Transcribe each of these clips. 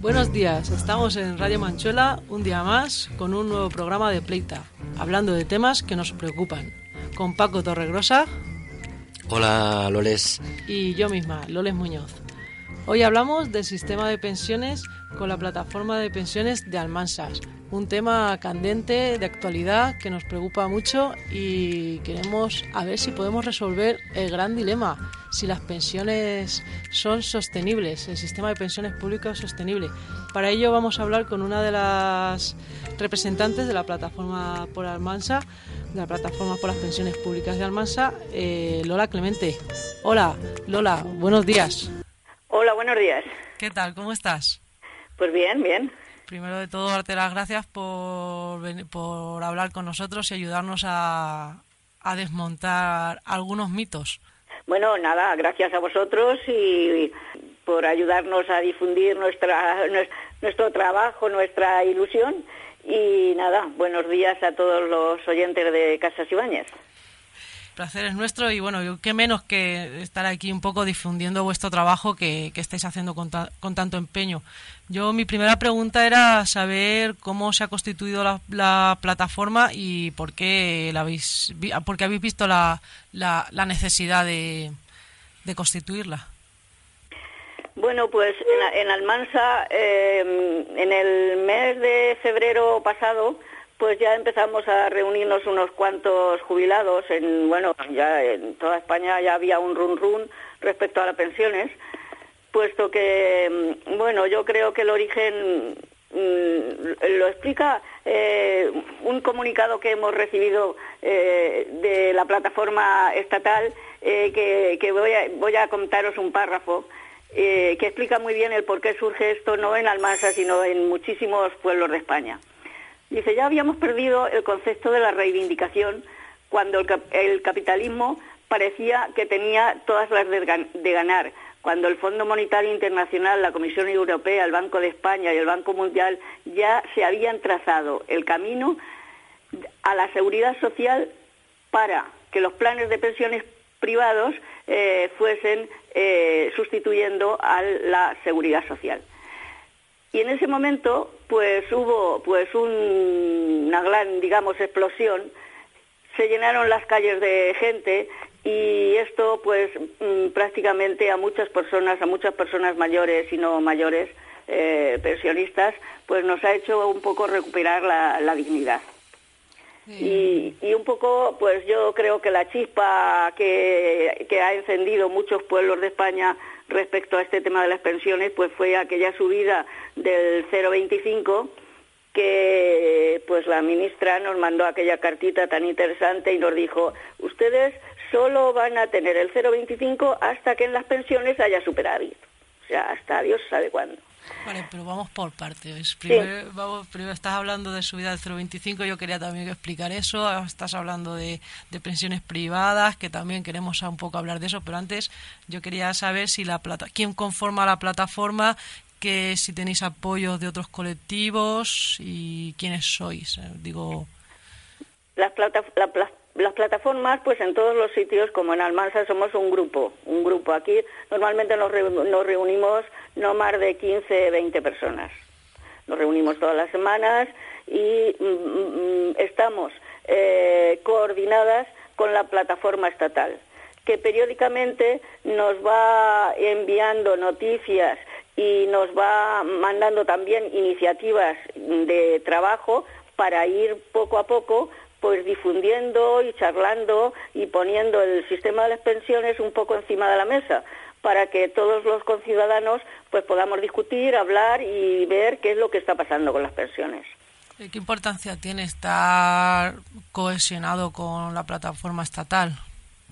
Buenos días, estamos en Radio Manchuela un día más con un nuevo programa de Pleita, hablando de temas que nos preocupan, con Paco Torregrosa. Hola, Loles. Y yo misma, Loles Muñoz. Hoy hablamos del sistema de pensiones con la plataforma de pensiones de Almansas, un tema candente de actualidad que nos preocupa mucho y queremos a ver si podemos resolver el gran dilema, si las pensiones son sostenibles, el sistema de pensiones públicas es sostenible. Para ello vamos a hablar con una de las representantes de la plataforma por Almansa, de la plataforma por las pensiones públicas de Almansa, eh, Lola Clemente. Hola, Lola, buenos días. Hola, buenos días. ¿Qué tal? ¿Cómo estás? Pues bien, bien. Primero de todo, darte las gracias por, por hablar con nosotros y ayudarnos a, a desmontar algunos mitos. Bueno, nada, gracias a vosotros y por ayudarnos a difundir nuestra, nuestro trabajo, nuestra ilusión. Y nada, buenos días a todos los oyentes de Casas Ibáñez placer es nuestro y bueno, qué menos que estar aquí un poco difundiendo vuestro trabajo que, estáis haciendo con, tanto empeño. Yo mi primera pregunta era saber cómo se ha constituido la, plataforma y por qué, la habéis, por habéis visto la, la, necesidad de, constituirla. Bueno, pues en, Almansa, eh, en el mes de febrero pasado, pues ya empezamos a reunirnos unos cuantos jubilados. En, bueno, ya en toda España ya había un run run respecto a las pensiones, puesto que, mm, bueno, yo creo que el origen mm, lo explica eh, un comunicado que hemos recibido eh, de la plataforma estatal, eh, que, voy, a, voy a contaros un párrafo. que explica muy bien el por qué surge esto no en Almansa, sino en muchísimos pueblos de España. Dice, ya habíamos perdido el concepto de la reivindicación cuando el, capitalismo parecía que tenía todas las de, ganar, cuando el Fondo Monetario Internacional, la Comisión Europea, el Banco de España y el Banco Mundial ya se habían trazado el camino a la seguridad social para que los planes de pensiones privados eh, fuesen eh, sustituyendo a la seguridad social. Y en ese momento, pues hubo pues una gran, digamos, explosión, se llenaron las calles de gente y esto pues mm, prácticamente a muchas personas, a muchas personas mayores y no mayores, eh, pensionistas, pues nos ha hecho un poco recuperar la, dignidad. Y, y, un poco, pues yo creo que la chispa que, que ha encendido muchos pueblos de España respecto a este tema de las pensiones, pues fue aquella subida del 0,25 que pues la ministra nos mandó aquella cartita tan interesante y nos dijo, ustedes solo van a tener el 0,25 hasta que en las pensiones haya superávit. O sea, hasta Dios sabe cuándo. Vale, pero vamos por partes. Primero, vamos, primero estás hablando de subida del 0,25, yo quería también explicar eso. Estás hablando de, pensiones privadas, que también queremos un poco hablar de eso, pero antes yo quería saber si la plata, quién conforma la plataforma, que si tenéis apoyo de otros colectivos y quiénes sois. Eh, digo. Las, plata, las plataformas, pues en todos los sitios, como en Almansa, somos un grupo, un grupo. Aquí normalmente nos, nos reunimos no más de 15, 20 personas. Nos reunimos todas las semanas y mm, mm, estamos eh, coordinadas con la plataforma estatal, que periódicamente nos va enviando noticias y nos va mandando también iniciativas de trabajo para ir poco a poco pues difundiendo y charlando y poniendo el sistema de las pensiones un poco encima de la mesa para que todos los conciudadanos pues podamos discutir, hablar y ver qué es lo que está pasando con las pensiones. ¿Qué importancia tiene estar cohesionado con la plataforma estatal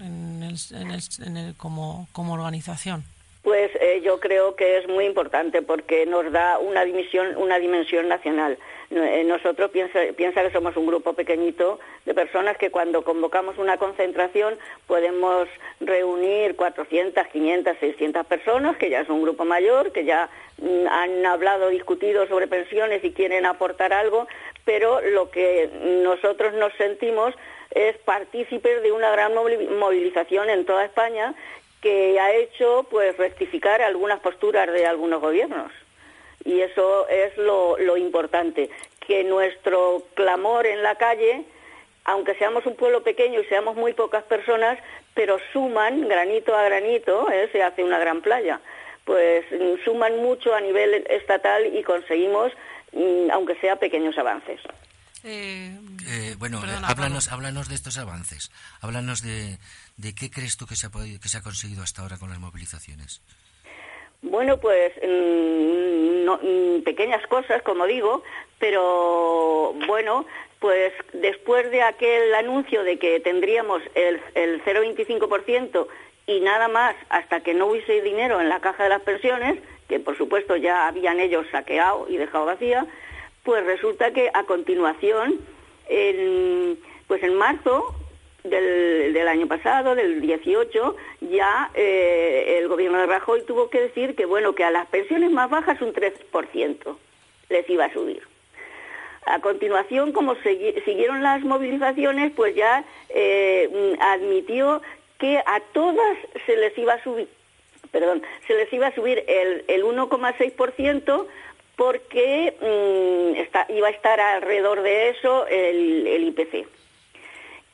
en el, como, como organización? Pues eh, yo creo que es muy importante porque nos da una dimensión, una dimensión nacional. Eh, nosotros piensa, piensa que somos un grupo pequeñito de personas que cuando convocamos una concentración podemos reunir 400, 500, 600 personas, que ya es un grupo mayor, que ya mm, han hablado, discutido sobre pensiones y quieren aportar algo, pero lo que nosotros nos sentimos es partícipes de una gran movilización en toda España que ha hecho pues rectificar algunas posturas de algunos gobiernos. Y eso es lo, lo importante, que nuestro clamor en la calle, aunque seamos un pueblo pequeño y seamos muy pocas personas, pero suman granito a granito, ¿eh? se hace una gran playa, pues mm, suman mucho a nivel estatal y conseguimos, mm, aunque sea pequeños avances. Eh, eh, bueno, háblanos, háblanos de estos avances. Háblanos de, de qué crees tú que se, ha que se ha conseguido hasta ahora con las movilizaciones. Bueno, pues mm, pequeñas cosas, como digo, pero bueno, pues después de aquel anuncio de que tendríamos el, el 0,25% y nada más hasta que no hubiese dinero en la caja de las pensiones, que por supuesto ya habían ellos saqueado y dejado vacía, pues resulta que a continuación, pues en marzo del, año pasado, del 18, ya eh, el gobierno de Rajoy tuvo que decir que bueno que a las pensiones más bajas un 3% les iba a subir. A continuación, como siguieron las movilizaciones, pues ya eh, admitió que a todas se les iba a subir, perdón, se les iba a subir el, el 1,6% porque mm, iba a estar alrededor de eso el IPC.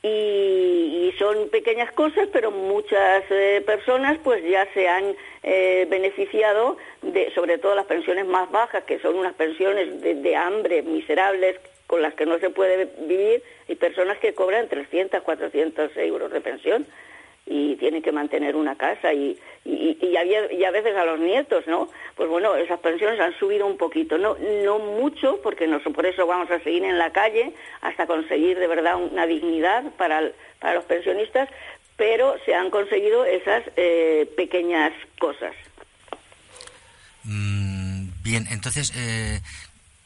Y, son pequeñas cosas, pero muchas eh, personas pues ya se han eh, beneficiado de, sobre todo las pensiones más bajas, que son unas pensiones de, de hambre miserables con las que no se puede vivir, y personas que cobran 300, 400 euros de pensión y tienen que mantener una casa y, y, y, a, veces a los nietos, ¿no? Pues bueno, esas pensiones han subido un poquito, no, no mucho, porque no, por eso vamos a seguir en la calle hasta conseguir de verdad una dignidad para, para los pensionistas, pero se han conseguido esas eh, pequeñas cosas. Mm, bien, entonces, eh,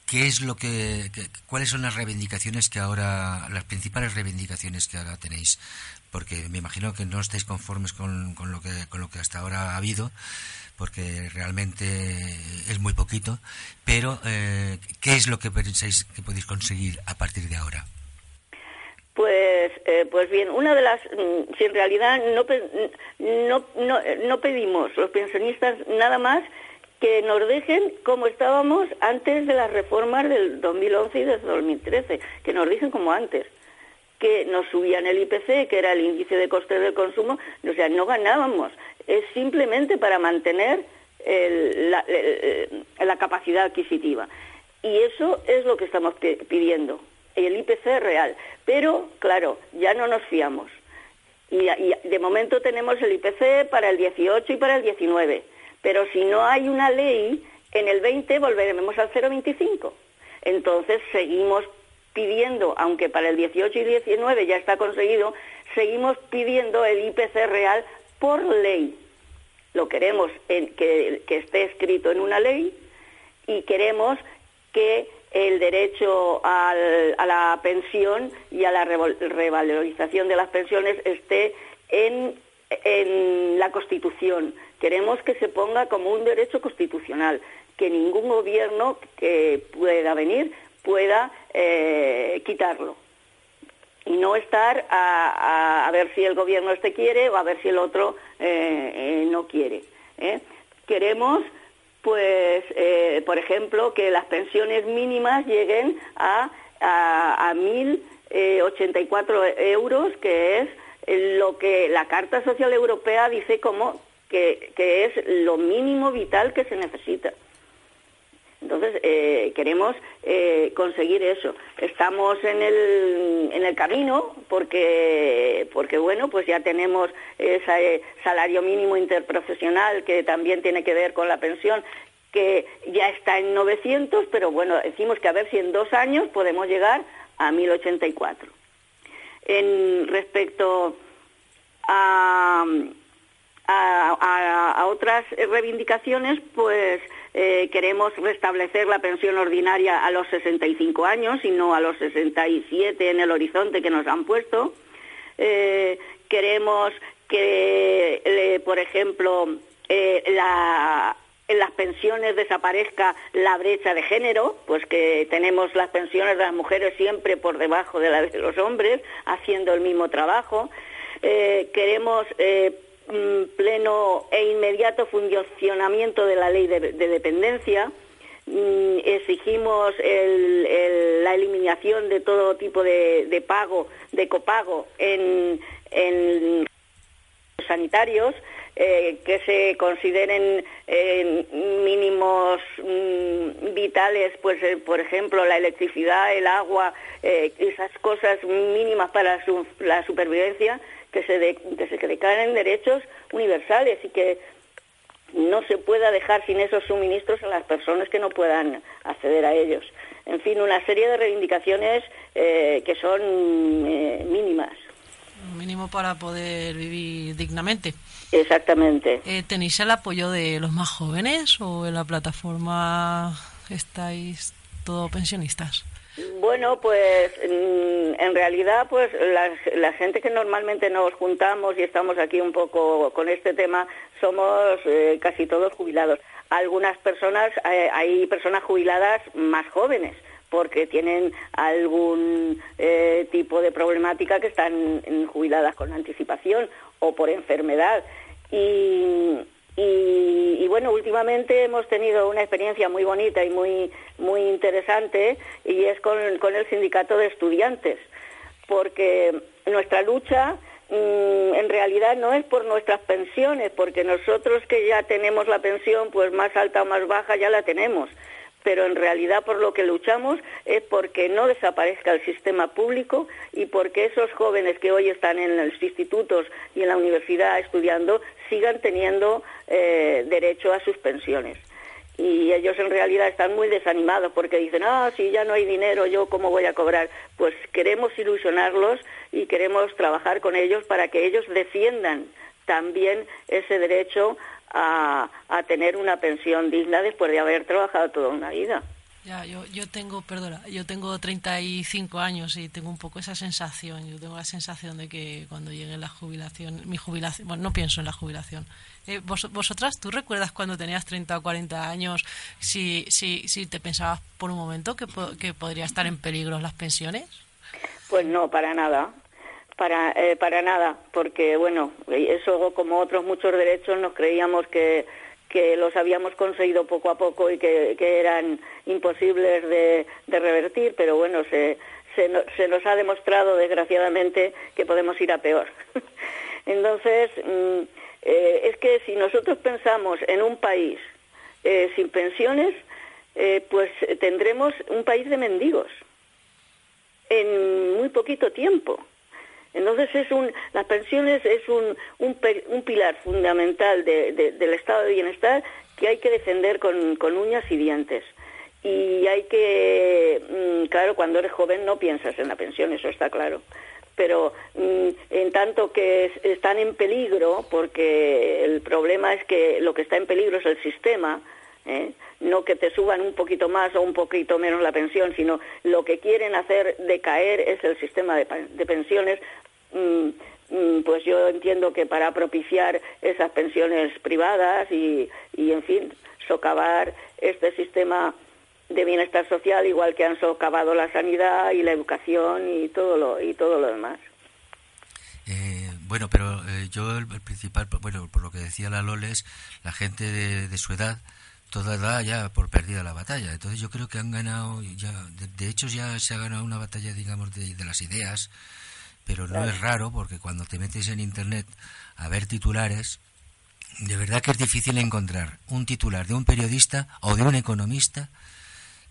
¿qué es lo que, cuáles son las reivindicaciones que ahora, las principales reivindicaciones que ahora tenéis porque me imagino que no estáis conformes con, con, lo, que, con lo que hasta ahora ha habido, porque realmente es muy poquito, pero eh, ¿qué es lo que pensáis que podéis conseguir a partir de ahora? Pues, eh, pues bien, una de las, mm, si en realidad no, no, no, no pedimos los pensionistas nada más que nos dejen como estábamos antes de las reformas del 2011 y del 2013, que nos dejen como antes que nos subían el IPC, que era el índice de costes del consumo, o sea, no ganábamos. Es simplemente para mantener la, capacidad adquisitiva. Y eso es lo que estamos pidiendo, el IPC real. Pero, claro, ya no nos fiamos. Y, de momento tenemos el IPC para el 18 y para el 19. Pero si no hay una ley, en el 20 volveremos al 0,25. Entonces seguimos pidiendo, aunque para el 18 y 19 ya está conseguido, seguimos pidiendo el IPC real por ley. Lo queremos que, esté escrito en una ley y queremos que el derecho a la pensión y a la revalorización de las pensiones esté en la Constitución. Queremos que se ponga como un derecho constitucional, que ningún gobierno que pueda venir pueda eh, quitarlo y no estar a, ver si el gobierno este quiere o a ver si el otro eh, eh, no quiere. Queremos, pues, por ejemplo, que las pensiones mínimas lleguen a 1.084 euros, que es lo que la Carta Social Europea dice como que, es lo mínimo vital que se necesita. Entonces, eh, queremos eh, conseguir eso. Estamos en el, en el camino porque, porque, bueno, pues ya tenemos ese salario mínimo interprofesional que también tiene que ver con la pensión, que ya está en 900, pero bueno, decimos que a ver si en dos años podemos llegar a 1084. En respecto a, a, otras reivindicaciones, pues eh, queremos restablecer la pensión ordinaria a los 65 años y no a los 67 en el horizonte que nos han puesto. Eh, queremos que, por ejemplo, eh, en las pensiones desaparezca la brecha de género, pues que tenemos las pensiones de las mujeres siempre por debajo de las de los hombres, haciendo el mismo trabajo. queremos pleno e inmediato funcionamiento de la ley de, dependencia. mm, exigimos la eliminación de todo tipo de, pago, de copago en, sanitarios, eh, que se consideren eh, mínimos mm, vitales, pues eh, por ejemplo la electricidad, el agua, esas cosas mínimas para la supervivencia, que se, que se declaren derechos universales y que no se pueda dejar sin esos suministros a las personas que no puedan acceder a ellos. En fin, una serie de reivindicaciones que son mínimas. Mínimo para poder vivir dignamente. Exactamente. Eh, ¿Tenéis el apoyo de los más jóvenes o en la plataforma estáis todos pensionistas? Bueno, pues mm, en realidad, pues la, gente que normalmente nos juntamos y estamos aquí un poco con este tema, somos eh, casi todos jubilados. Algunas personas, eh, hay personas jubiladas más jóvenes porque tienen algún tipo de problemática que están jubiladas con anticipación o por enfermedad. Y, y, bueno, últimamente hemos tenido una experiencia muy bonita y muy, muy interesante y es con, el sindicato de estudiantes, porque nuestra lucha mm, en realidad no es por nuestras pensiones, porque nosotros que ya tenemos la pensión, pues más alta o más baja ya la tenemos. Pero en realidad por lo que luchamos es porque no desaparezca el sistema público y porque esos jóvenes que hoy están en los institutos y en la universidad estudiando sigan teniendo eh, derecho a sus pensiones. Y ellos en realidad están muy desanimados porque dicen, ah, si ya no hay dinero, ¿yo cómo voy a cobrar? Pues queremos ilusionarlos y queremos trabajar con ellos para que ellos defiendan también ese derecho a, a tener una pensión digna después de haber trabajado toda una vida. Ya, yo, yo tengo, perdona, yo tengo 35 años y tengo un poco esa sensación. Yo tengo la sensación de que cuando llegue la jubilación, mi jubilación, bueno, no pienso en la jubilación. Eh, vos, vosotras, ¿tú recuerdas cuando tenías 30 o 40 años si, si, si te pensabas por un momento que, que podría estar en peligro las pensiones? Pues no, para nada para, eh, para nada, porque bueno, eso como otros muchos derechos nos creíamos que, que los habíamos conseguido poco a poco y que, eran imposibles de, revertir, pero bueno, se, se, se, nos ha demostrado desgraciadamente que podemos ir a peor. Entonces, mm, eh, es que si nosotros pensamos en un país eh, sin pensiones, pues tendremos un país de mendigos en muy poquito tiempo. Entonces es un, las pensiones es un, un, pilar fundamental del estado de bienestar que hay que defender con, uñas y dientes. Y hay que, mm, claro, cuando eres joven no piensas en la pensión, eso está claro. Pero mm, en tanto que están en peligro, porque el problema es que lo que está en peligro es el sistema, ¿eh? no que te suban un poquito más o un poquito menos la pensión, sino lo que quieren hacer decaer es el sistema de, pensiones. Mm, mm, pues yo entiendo que para propiciar esas pensiones privadas y, y, en fin, socavar este sistema de bienestar social igual que han socavado la sanidad y la educación y todo lo y todo lo demás. Eh, bueno, pero eh, yo el, principal, bueno, por lo que decía la Loles, la gente de su edad toda edad ya por perdida la batalla. Entonces yo creo que han ganado, ya de, hecho ya se ha ganado una batalla, digamos, de, las ideas, pero no es raro porque cuando te metes en Internet a ver titulares, de verdad que es difícil encontrar un titular de un periodista o de un economista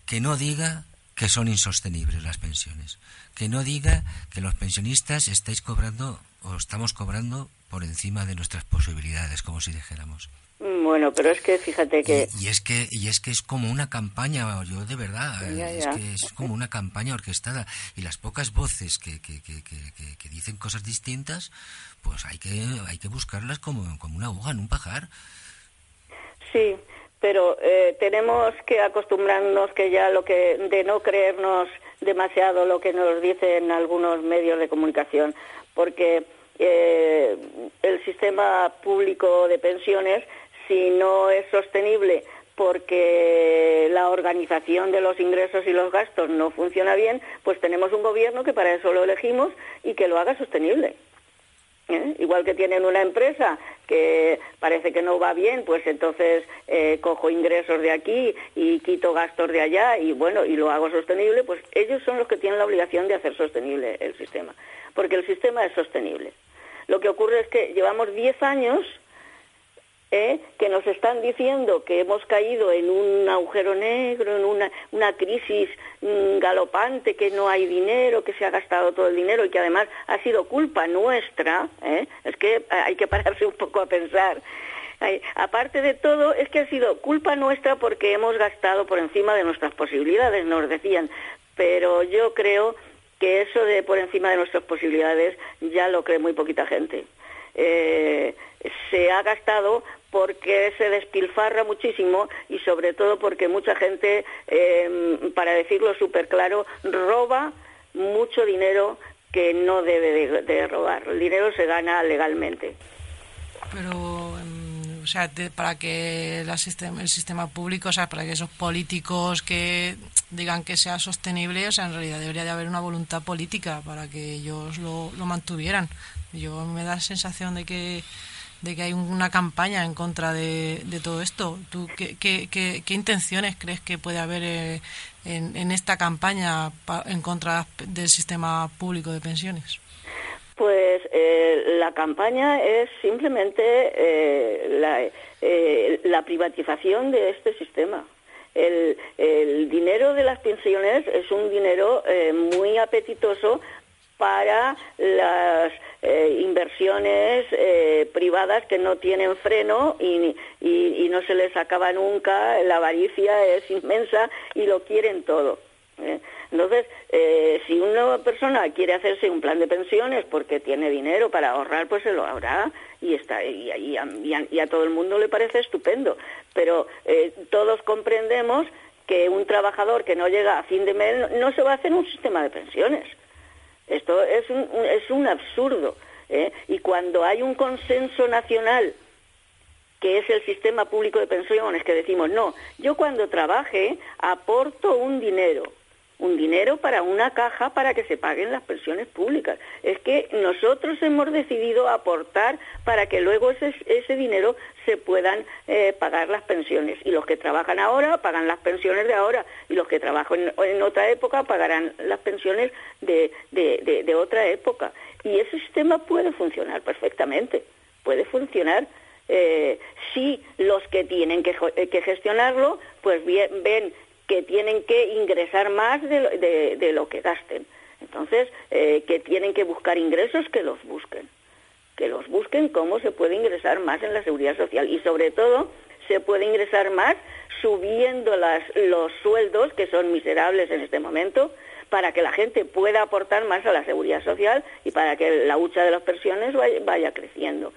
que no diga que son insostenibles las pensiones, que no diga que los pensionistas estáis cobrando o estamos cobrando por encima de nuestras posibilidades, como si dijéramos. Bueno, pero es que fíjate que... Y, es que y es que es como una campaña, yo de verdad, es que es como una campaña orquestada. Y las pocas voces que, que, que, que, dicen cosas distintas, pues hay que, hay que buscarlas como, como una aguja en un pajar. Sí, pero eh, tenemos que acostumbrarnos que ya lo que de no creernos demasiado lo que nos dicen algunos medios de comunicación, porque eh, el sistema público de pensiones si no es sostenible porque la organización de los ingresos y los gastos no funciona bien, pues tenemos un gobierno que para eso lo elegimos y que lo haga sostenible. ¿Eh? Igual que tienen una empresa que parece que no va bien, pues entonces eh, cojo ingresos de aquí y quito gastos de allá y bueno, y lo hago sostenible, pues ellos son los que tienen la obligación de hacer sostenible el sistema, porque el sistema es sostenible. Lo que ocurre es que llevamos 10 años ¿eh? que nos están diciendo que hemos caído en un agujero negro, en una, una crisis mm, galopante, que no hay dinero, que se ha gastado todo el dinero y que además ha sido culpa nuestra, ¿eh? es que hay que pararse un poco a pensar. aparte de todo, es que ha sido culpa nuestra porque hemos gastado por encima de nuestras posibilidades, nos decían, pero yo creo que eso de por encima de nuestras posibilidades ya lo cree muy poquita gente. Eh, se ha gastado porque se despilfarra muchísimo y sobre todo porque mucha gente, em, para decirlo súper claro, roba mucho dinero que no debe de, robar. El dinero se gana legalmente. Pero, em, o sea, para que el sistema público, o sea, para que esos políticos que digan que sea sostenible, o sea, en realidad debería de haber una voluntad política para que ellos lo, lo mantuvieran. Yo me da la sensación de que de que hay una campaña en contra de, todo esto. ¿Tú qué, intenciones crees que puede haber eh, en, esta campaña en contra del sistema público de pensiones? Pues eh, la campaña es simplemente eh, la, privatización de este sistema. El, dinero de las pensiones es un dinero muy apetitoso para las eh, inversiones eh, privadas que no tienen freno y, no se les acaba nunca, la avaricia es inmensa y lo quieren todo. ¿eh? Entonces, si una persona quiere hacerse un plan de pensiones porque tiene dinero para ahorrar, pues se lo hará y, está, y, a, todo el mundo le parece estupendo. Pero todos comprendemos que un trabajador que no llega a fin de mes no se va a hacer un sistema de pensiones. Esto es un, es un absurdo. ¿eh? Y cuando hay un consenso nacional que es el sistema público de pensiones, que decimos, no, yo cuando trabaje aporto un dinero, un dinero para una caja para que se paguen las pensiones públicas. Es que nosotros hemos decidido aportar para que luego ese, dinero se puedan eh, pagar las pensiones. Y los que trabajan ahora pagan las pensiones de ahora y los que trabajan en, otra época pagarán las pensiones de, de, otra época. Y ese sistema puede funcionar perfectamente, puede funcionar eh, si los que tienen que, que gestionarlo pues bien, ven que tienen que ingresar más de, lo que gasten. Entonces, eh, que tienen que buscar ingresos, que los busquen. Que los busquen cómo se puede ingresar más en la seguridad social. Y sobre todo, se puede ingresar más subiendo los sueldos, que son miserables en este momento, para que la gente pueda aportar más a la seguridad social y para que la hucha de las pensiones vaya creciendo.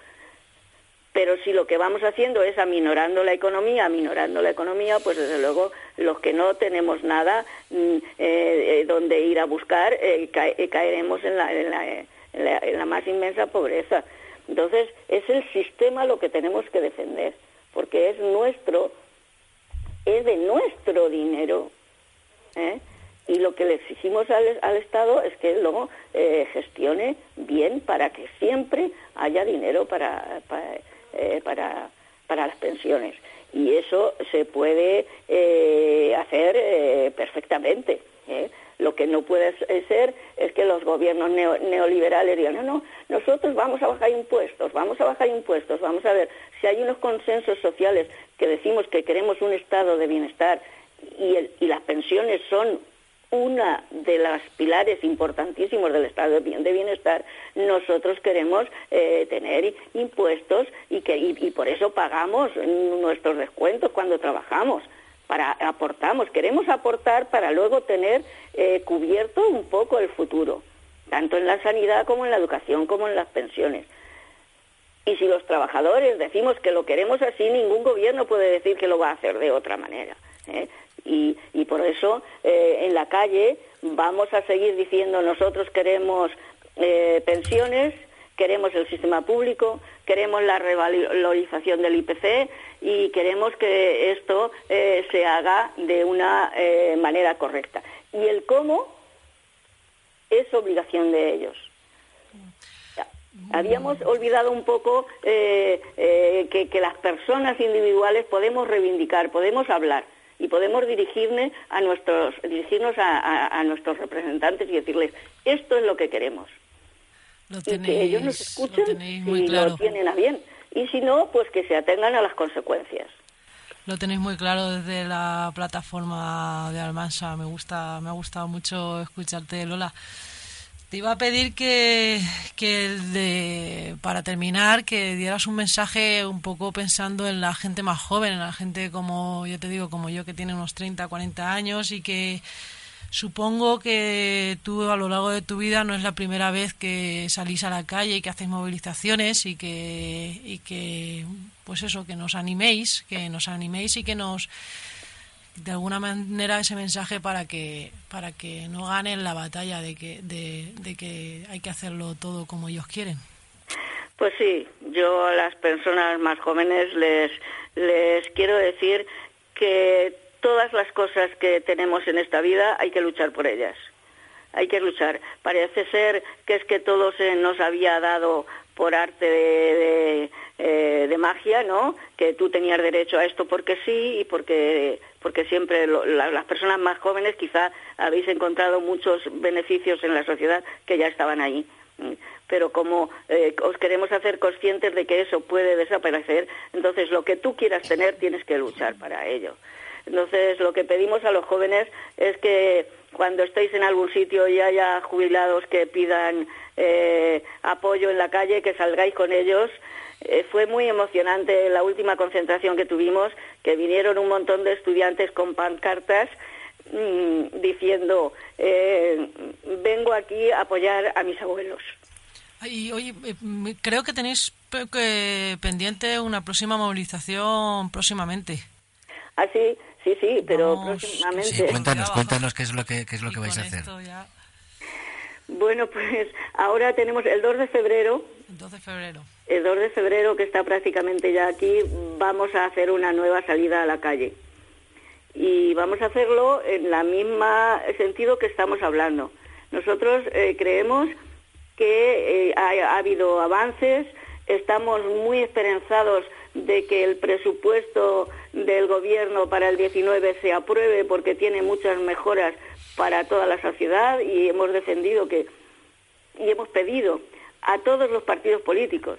Pero si lo que vamos haciendo es aminorando la economía, aminorando la economía, pues desde luego los que no tenemos nada mm, eh, eh, donde ir a buscar, eh, caeremos en la, más inmensa pobreza. Entonces, es el sistema lo que tenemos que defender, porque es nuestro, es de nuestro dinero. Y lo que le exigimos al, Estado es que luego gestione bien para que siempre haya dinero para, para eh, para, para las pensiones. Y eso se puede eh, hacer eh, perfectamente. Lo que no puede ser es que los gobiernos neoliberales digan, no, no, nosotros vamos a bajar impuestos, vamos a bajar impuestos, vamos a ver, si hay unos consensos sociales que decimos que queremos un estado de bienestar y, y las pensiones son una de las pilares importantísimos del estado de bienestar, nosotros queremos eh, tener impuestos y, que, y, por eso pagamos nuestros descuentos cuando trabajamos. Para, aportamos, queremos aportar para luego tener eh, cubierto un poco el futuro, tanto en la sanidad como en la educación, como en las pensiones. Y si los trabajadores decimos que lo queremos así, ningún gobierno puede decir que lo va a hacer de otra manera. ¿eh? Y, y por eso eh, en la calle vamos a seguir diciendo nosotros queremos eh, pensiones, queremos el sistema público, queremos la revalorización del IPC y queremos que esto eh, se haga de una manera correcta. Y el cómo es obligación de ellos. Habíamos olvidado un poco eh, que, las personas individuales podemos reivindicar, podemos hablar y podemos dirigirnos a nuestros, dirigirnos a, nuestros representantes y decirles esto es lo que queremos. y que ellos nos escuchen y lo tienen a bien. Y si no, pues que se atengan a las consecuencias. Lo tenéis muy claro desde la plataforma de Almansa. Me gusta, me ha gustado mucho escucharte, Lola. Te iba a pedir que, que para terminar, que dieras un mensaje un poco pensando en la gente más joven, en la gente como, yo te digo, como yo, que tiene unos 30, 40 años y que supongo que tú a lo largo de tu vida no es la primera vez que salís a la calle y que hacéis movilizaciones y que, y que pues eso, que nos animéis, que nos animéis y que nos de alguna manera ese mensaje para que para que no ganen la batalla de que de, que hay que hacerlo todo como ellos quieren. Pues sí yo a las personas más jóvenes les les quiero decir que todas las cosas que tenemos en esta vida hay que luchar por ellas. Hay que luchar. Parece ser que es que todo se nos había dado por arte de, eh, de, magia, ¿no? Que tú tenías derecho a esto porque sí y porque, porque siempre las personas más jóvenes quizá habéis encontrado muchos beneficios en la sociedad que ya estaban ahí. Pero como eh, os queremos hacer conscientes de que eso puede desaparecer, entonces lo que tú quieras tener tienes que luchar para ello. Entonces lo que pedimos a los jóvenes es que cuando estéis en algún sitio y haya jubilados que pidan eh, apoyo en la calle, que salgáis con ellos. Eh, fue muy emocionante la última concentración que tuvimos, que vinieron un montón de estudiantes con pancartas mm, diciendo, eh, vengo aquí a apoyar a mis abuelos. Y oye, creo que tenéis pendiente una próxima movilización próximamente. Ah, sí, sí, sí, pero próximamente. cuéntanos, cuéntanos qué es lo que, qué es lo que vais a hacer. Bueno, pues ahora tenemos el 2 de febrero. El 2 de febrero. El 2 de febrero, que está prácticamente ya aquí, vamos a hacer una nueva salida a la calle. Y vamos a hacerlo en la misma sentido que estamos hablando. Nosotros eh, creemos que eh, ha, habido avances, estamos muy esperanzados de que el presupuesto del gobierno para el 19 se apruebe porque tiene muchas mejoras para toda la sociedad y hemos defendido que y hemos pedido a todos los partidos políticos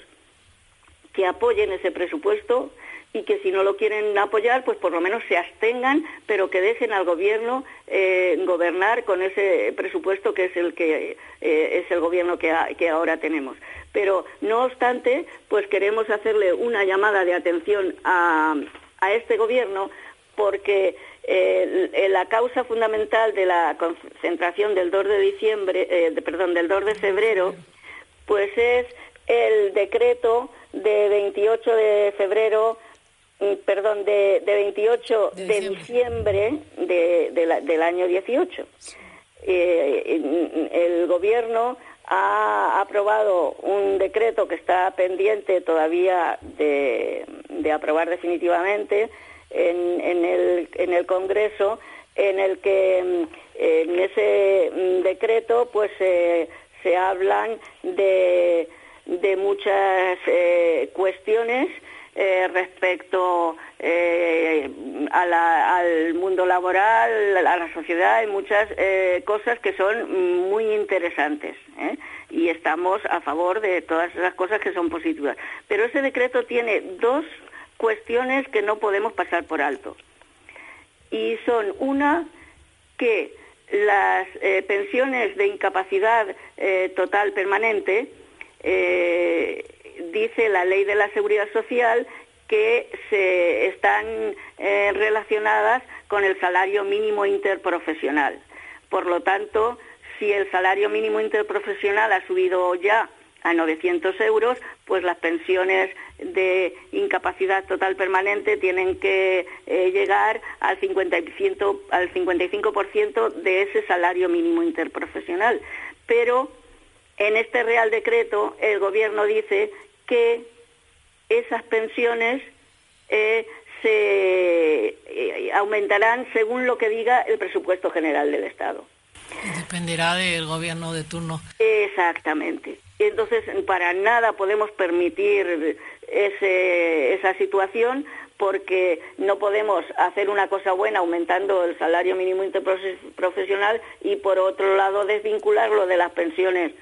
que apoyen ese presupuesto y que si no lo quieren apoyar, pues por lo menos se abstengan, pero que dejen al gobierno eh, gobernar con ese presupuesto que es el que eh, es el gobierno que, que ahora tenemos. Pero no obstante, pues queremos hacerle una llamada de atención a, a este gobierno porque eh, la causa fundamental de la concentración del 2 de diciembre, eh, perdón, del 2 de febrero, pues es el decreto de 28 de febrero, mm, perdón, de, 28 de diciembre, del año 18. Eh, el gobierno ha aprobado un decreto que está pendiente todavía de aprobar definitivamente, en, el, en el Congreso en el que mm, en ese mm, decreto pues se hablan de, de muchas eh, cuestiones eh, respecto eh, al mundo laboral, a la sociedad, hay muchas cosas que son muy interesantes y estamos a favor de todas esas cosas que son positivas. Pero ese decreto tiene dos cuestiones que no podemos pasar por alto. Y son una que las eh, pensiones de incapacidad eh, total permanente, eh, dice la ley de la seguridad social que se están relacionadas con el salario mínimo interprofesional. Por lo tanto, si el salario mínimo interprofesional ha subido ya a 900 euros, pues las pensiones de incapacidad total permanente tienen que eh, llegar al, 50%, al 55% de ese salario mínimo interprofesional. Pero en este Real Decreto el Gobierno dice que esas pensiones eh, se eh, aumentarán según lo que diga el presupuesto general del Estado. Dependerá del gobierno de turno. Exactamente. Entonces, para nada podemos permitir ese, esa situación porque no podemos hacer una cosa buena aumentando el salario mínimo interprofesional y por otro lado desvincularlo de las pensiones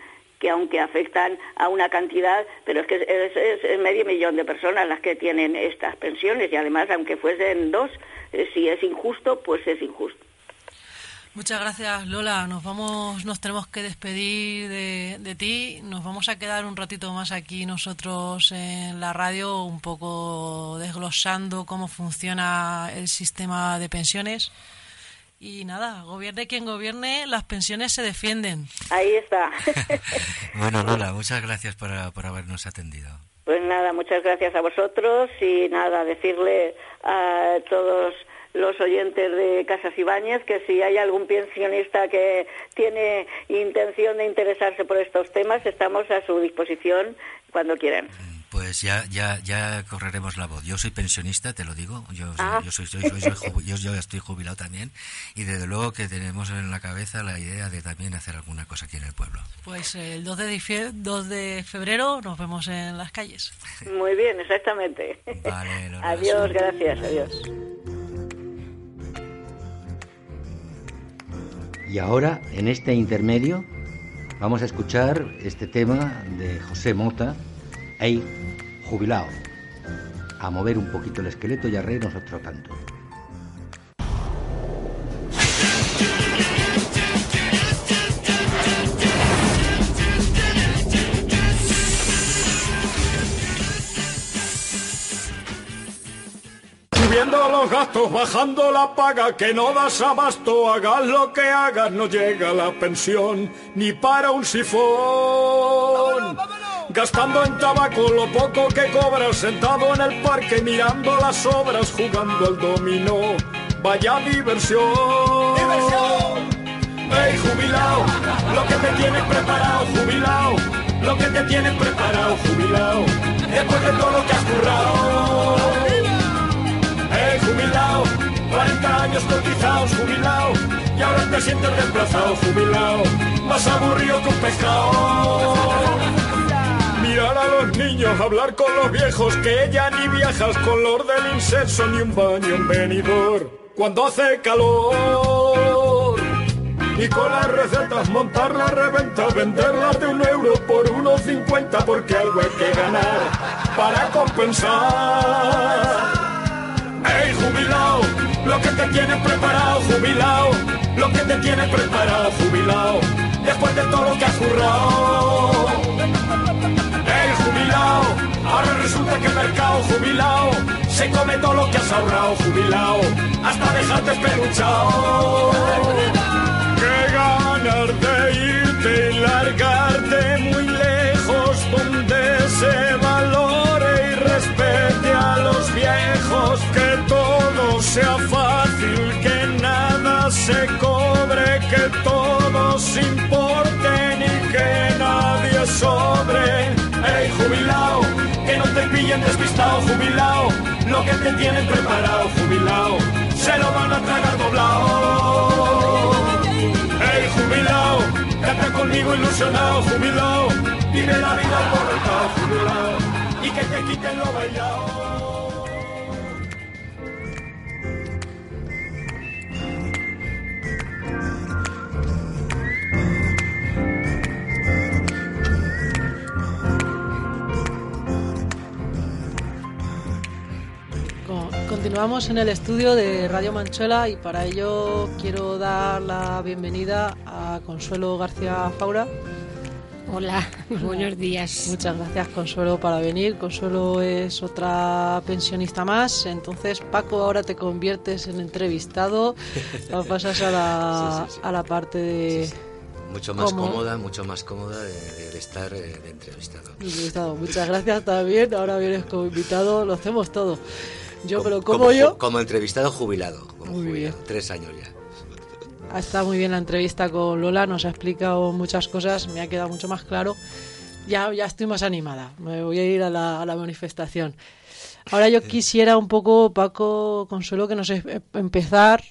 que aunque afectan a una cantidad, pero es que es, medio millón de personas las que tienen estas pensiones y además aunque fuesen dos, eh, si es injusto, pues es injusto. Muchas gracias, Lola. Nos vamos, nos tenemos que despedir de, ti. Nos vamos a quedar un ratito más aquí nosotros en la radio, un poco desglosando cómo funciona el sistema de pensiones. Y nada, gobierne quien gobierne, las pensiones se defienden. Ahí está. bueno, Lola, muchas gracias por, por habernos atendido. Pues nada, muchas gracias a vosotros y nada, decirle a todos los oyentes de Casas Ibáñez que si hay algún pensionista que tiene intención de interesarse por estos temas, estamos a su disposición cuando quieran. Pues ya, ya, ya correremos la voz. Yo soy pensionista, te lo digo. Yo, ah. yo, soy, yo, yo, estoy jubilado también. Y desde luego que tenemos en la cabeza la idea de también hacer alguna cosa aquí en el pueblo. Pues el 2 de, 2 de febrero nos vemos en las calles. Muy bien, exactamente. Vale, adiós, gracias, adiós. Y ahora, en este intermedio, vamos a escuchar este tema de José Mota, Hey, jubilado, a mover un poquito el esqueleto y a reírnos otro tanto. Subiendo los gastos, bajando la paga, que no das abasto, hagas lo que hagas, no llega la pensión, ni para un sifón. Gastando en tabaco lo poco que cobras, sentado en el parque mirando las obras, jugando al dominó. Vaya diversión. ¡Diversión! ¡Ey, jubilado! Lo que te tienes preparado, jubilado. Lo que te tienes preparado, jubilado. Después de todo lo que has currado jubilado, 40 años cotizados, jubilado, y ahora te sientes desplazado, jubilado, más aburrido que un pescado. Mirar a los niños, hablar con los viejos, que ya ni viajas con olor del incenso ni un baño en venidor. Cuando hace calor y con las recetas montar la reventa, venderlas de un euro por unos cincuenta porque algo hay que ganar para compensar. ¡Ey, jubilado! Lo que te tiene preparado, jubilado. Lo que te tiene preparado, jubilado. Después de todo lo que has currado. Ahora resulta que el mercado jubilado se come todo lo que has ahorrado, jubilado. Hasta dejarte espeluchado. ¡Qué ganas de irte y largarte muy lejos donde se valore y respete a los viejos que sea fácil, que nada se cobre, que todos importen y que nadie sobre. Jubilado, que no te pillen despistado, jubilado, lo que te tienen preparado, jubilado, se lo van a tragar doblado. Ey, jubilado, canta conmigo ilusionado, jubilado, vive la vida por el jubilado, y que te quiten lo bailado. Continuamos en el estudio de Radio Manchuela y para ello quiero dar la bienvenida a Consuelo García Faura. Hola, buenos días. Muchas gracias Consuelo para venir. Consuelo es otra pensionista más. Entonces Paco, ahora te conviertes en entrevistado. Pasas a la, a la parte de... Mucho más cómoda, mucho más cómoda de, estar eh, de entrevistado. Muchas gracias también. Ahora vienes como invitado. Lo hacemos todo. Yo, pero como, yo. Como entrevistado jubilado. muy bien. Tres años ya. Ha estado muy bien la entrevista con Lola, nos ha explicado muchas cosas, me ha quedado mucho más claro. Ya, ya estoy más animada, me voy a ir a la, manifestación. Ahora yo quisiera un poco, Paco Consuelo, que nos empezar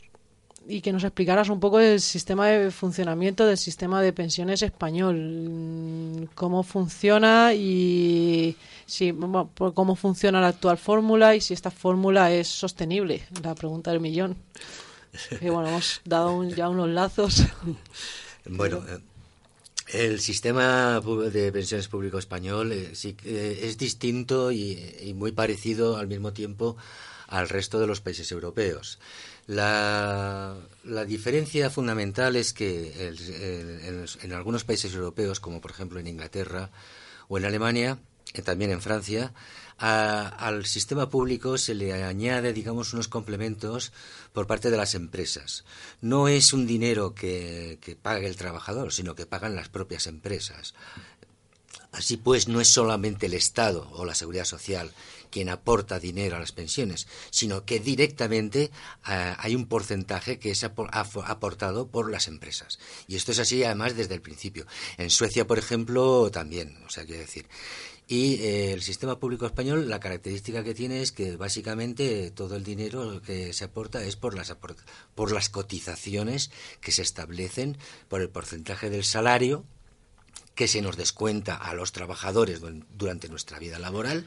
y que nos explicaras un poco el sistema de funcionamiento del sistema de pensiones español, mm, cómo funciona y si, cómo funciona la actual fórmula y si esta fórmula es sostenible, la pregunta del millón. Y bueno, hemos dado ya unos lazos. Bueno, eh, el sistema de pensiones público español eh, sí, es distinto y, muy parecido al mismo tiempo al resto de los países europeos. La, diferencia fundamental es que en, algunos países europeos, como por ejemplo en Inglaterra o en Alemania, y también en Francia, al sistema público se le añade, digamos, unos complementos por parte de las empresas. No es un dinero que, que pague el trabajador, sino que pagan las propias empresas. Así pues, no es solamente el Estado o la Seguridad Social quien aporta dinero a las pensiones, sino que directamente eh, hay un porcentaje que es aportado por las empresas. Y esto es así además desde el principio. En Suecia, por ejemplo, también. O sea, quiero decir, y eh, el sistema público español, la característica que tiene es que básicamente todo el dinero que se aporta es por las, por las cotizaciones que se establecen por el porcentaje del salario que se nos descuenta a los trabajadores durante nuestra vida laboral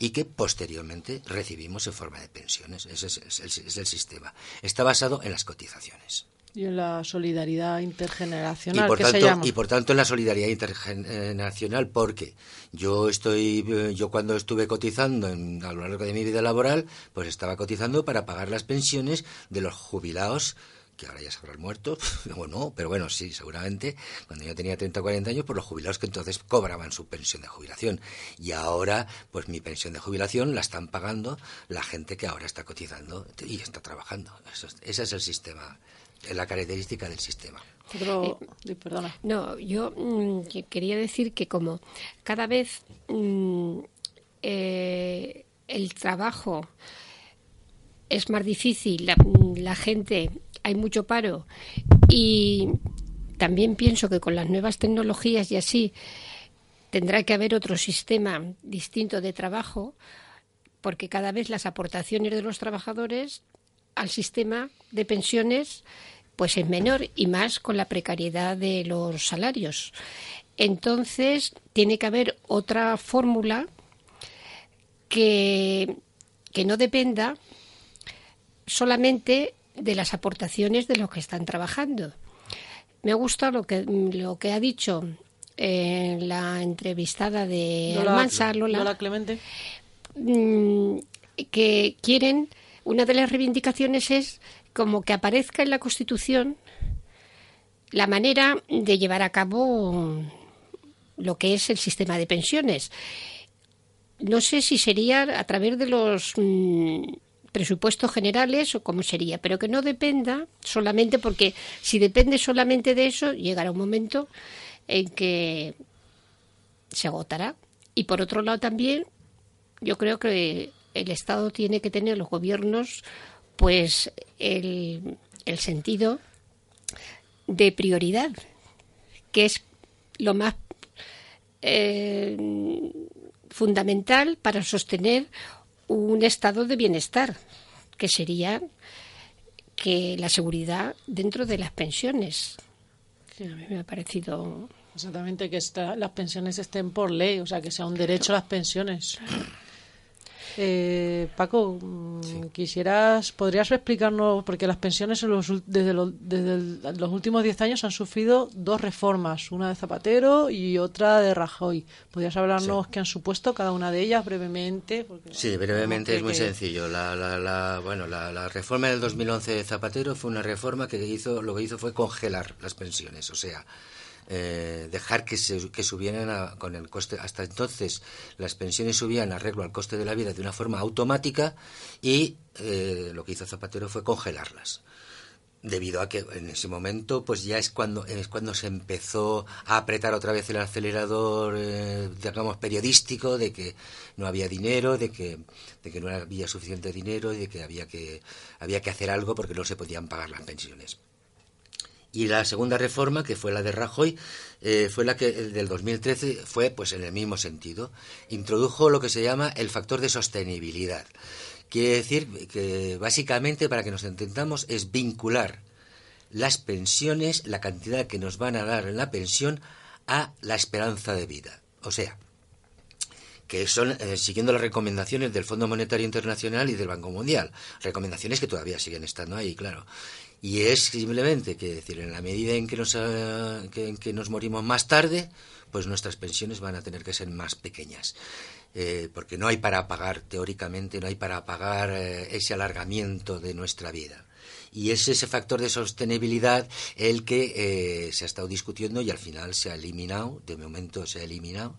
y que posteriormente recibimos en forma de pensiones. Ese es el sistema. Está basado en las cotizaciones. Y en la solidaridad intergeneracional, y por ¿qué tanto, se llama? Y por tanto en la solidaridad intergeneracional, porque yo estoy, yo cuando estuve cotizando en, a lo largo de mi vida laboral, pues estaba cotizando para pagar las pensiones de los jubilados que ahora ya se habrán muerto, o no, pero bueno, sí, seguramente, cuando yo tenía 30 o 40 años, por los jubilados que entonces cobraban su pensión de jubilación. Y ahora, pues mi pensión de jubilación la están pagando la gente que ahora está cotizando y está trabajando. ese es el sistema la característica del sistema. Eh, perdona. No, yo mm, quería decir que como cada vez mm, eh, el trabajo es más difícil, la, gente, hay mucho paro y también pienso que con las nuevas tecnologías y así tendrá que haber otro sistema distinto de trabajo porque cada vez las aportaciones de los trabajadores al sistema de pensiones pues es menor y más con la precariedad de los salarios. Entonces, tiene que haber otra fórmula que, que no dependa solamente de las aportaciones de los que están trabajando. Me ha gustado lo que, lo que ha dicho en la entrevistada de Lola, Lola Clemente, mm, que quieren una de las reivindicaciones es como que aparezca en la Constitución la manera de llevar a cabo lo que es el sistema de pensiones. No sé si sería a través de los mm, presupuestos generales o cómo sería, pero que no dependa solamente porque si depende solamente de eso, llegará un momento en que se agotará. Y por otro lado también, yo creo que el Estado tiene que tener, los gobiernos, pues el, sentido de prioridad, que es lo más eh, fundamental para sostener un estado de bienestar, que sería que la seguridad dentro de las pensiones. a mí me ha parecido Exactamente, que las pensiones estén por ley, o sea, que sea un derecho a las pensiones. Eh, Paco, mm, quisieras, podrías explicarnos, porque las pensiones desde, los últimos 10 años han sufrido dos reformas, una de Zapatero y otra de Rajoy. ¿Podrías hablarnos qué han supuesto cada una de ellas brevemente? sí, brevemente es muy sencillo. La, la, bueno, la, reforma del 2011 de Zapatero fue una reforma que hizo, lo que hizo fue congelar las pensiones, o sea, eh, dejar que, se, que subieran con el coste. Hasta entonces las pensiones subían arreglo al coste de la vida de una forma automática y eh, lo que hizo Zapatero fue congelarlas debido a que en ese momento pues ya es cuando es cuando se empezó a apretar otra vez el acelerador eh, digamos periodístico de que no había dinero de que de que no había suficiente dinero y de que había que había que hacer algo porque no se podían pagar las pensiones y la segunda reforma, que fue la de Rajoy, eh, fue la que el del 2013 fue pues en el mismo sentido. Introdujo lo que se llama el factor de sostenibilidad. Quiere decir que básicamente, para que nos entendamos, es vincular las pensiones, la cantidad que nos van a dar en la pensión a la esperanza de vida. O sea, que son eh, siguiendo las recomendaciones del Fondo Monetario Internacional y del Banco Mundial. Recomendaciones que todavía siguen estando ahí, claro. Y es simplemente que decir, en la medida en que nos, eh, que, nos morimos más tarde, pues nuestras pensiones van a tener que ser más pequeñas. Eh, porque no hay para pagar, teóricamente, no hay para pagar ese alargamiento de nuestra vida. Y es ese factor de sostenibilidad el que se ha estado discutiendo y al final se ha eliminado, de momento se ha eliminado,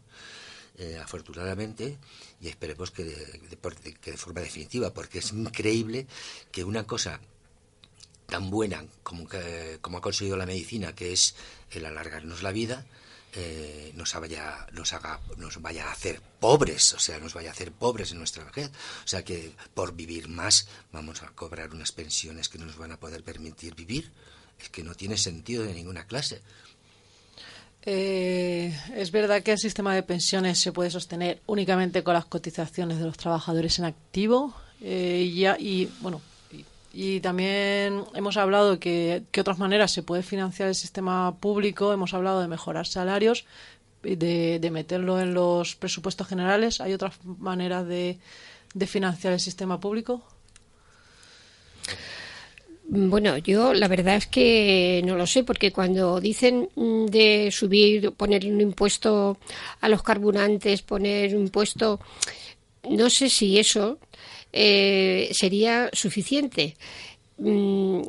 eh, afortunadamente, y esperemos que de, que de forma definitiva, porque es increíble que una cosa tan buena como, que, como ha conseguido la medicina, que es el alargarnos la vida, eh, nos, vaya, nos, haga, nos vaya a hacer pobres, o sea, nos vaya a hacer pobres en nuestra vejez. O sea que por vivir más vamos a cobrar unas pensiones que no nos van a poder permitir vivir. Es que no tiene sentido de ninguna clase. Eh, es verdad que el sistema de pensiones se puede sostener únicamente con las cotizaciones de los trabajadores en activo eh, y, y, bueno y, también hemos hablado que, que otras maneras se puede financiar el sistema público. Hemos hablado de mejorar salarios de, de meterlo en los presupuestos generales. Hay otras maneras de, de financiar el sistema público bueno, yo la verdad es que no lo sé, porque cuando dicen de subir, poner un impuesto a los carburantes, poner un impuesto, no sé si eso eh, sería suficiente. Mm,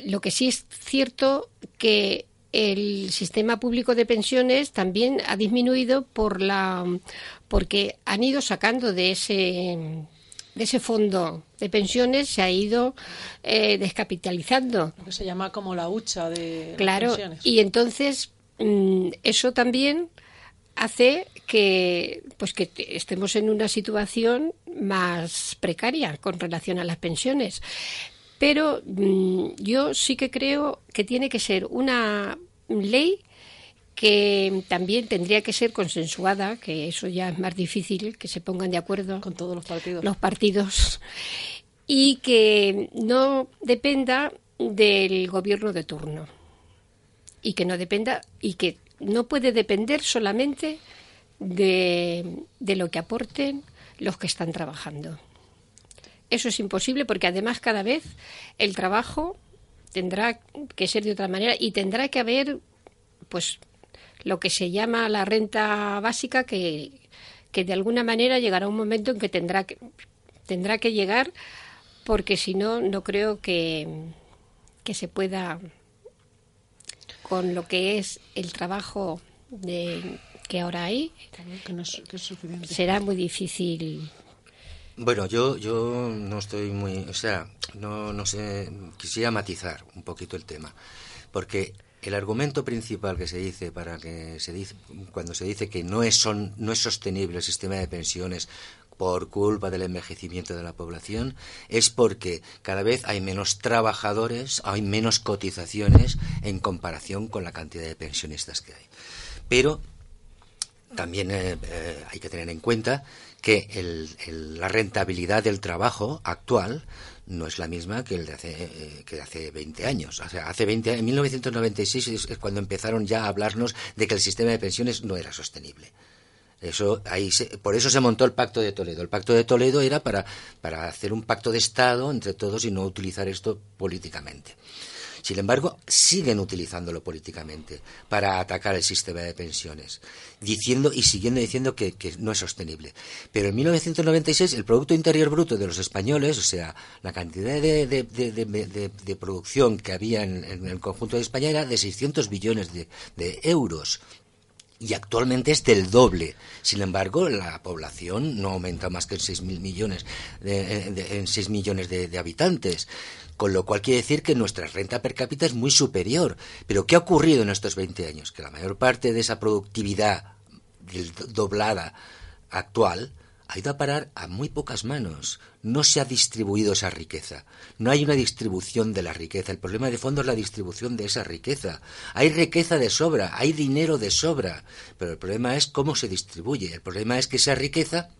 lo que sí es cierto que el sistema público de pensiones también ha disminuido por la porque han ido sacando de ese de ese fondo de pensiones se ha ido eh, descapitalizando. Lo que se llama como la hucha de claro, pensiones. y entonces mm, eso también hace que pues que estemos en una situación más precaria con relación a las pensiones. Pero mm, yo sí que creo que tiene que ser una ley que también tendría que ser consensuada, que eso ya es más difícil, que se pongan de acuerdo con todos los partidos. Los partidos y que no dependa del gobierno de turno y que no dependa y que no puede depender solamente de, de lo que aporten los que están trabajando. Eso es imposible porque además cada vez el trabajo tendrá que ser de otra manera y tendrá que haber pues lo que se llama la renta básica que, que de alguna manera llegará un momento en que tendrá que, tendrá que llegar porque si no, no creo que, que se pueda con lo que es el trabajo de, que ahora hay, que no es, que es será muy difícil. Bueno, yo, yo no estoy muy, o sea, no, no sé, quisiera matizar un poquito el tema, porque el argumento principal que se dice para que se dice cuando se dice que no es son, no es sostenible el sistema de pensiones por culpa del envejecimiento de la población es porque cada vez hay menos trabajadores, hay menos cotizaciones en comparación con la cantidad de pensionistas que hay. Pero también eh, eh, hay que tener en cuenta que el, la rentabilidad del trabajo actual no es la misma que el de hace, eh, que de hace 20 años. O sea, hace 20, en 1996 es, cuando empezaron ya a hablarnos de que el sistema de pensiones no era sostenible. Eso, ahí por eso se montó el Pacto de Toledo. El Pacto de Toledo era para, para hacer un pacto de Estado entre todos y no utilizar esto políticamente. Sin embargo, siguen utilizándolo políticamente para atacar el sistema de pensiones, diciendo y siguiendo diciendo que, no es sostenible. Pero en 1996 el Producto Interior Bruto de los españoles, o sea, la cantidad de, producción que había en, el conjunto de España era de 600 billones de, euros y actualmente es del doble. Sin embargo, la población no aumenta más que en 6 millones, en 6 millones de, habitantes. Con lo cual quiere decir que nuestra renta per cápita es muy superior. Pero ¿qué ha ocurrido en estos 20 años? Que la mayor parte de esa productividad doblada actual ha ido a parar a muy pocas manos. No se ha distribuido esa riqueza. No hay una distribución de la riqueza. El problema de fondo es la distribución de esa riqueza. Hay riqueza de sobra, hay dinero de sobra, pero el problema es cómo se distribuye. El problema es que esa riqueza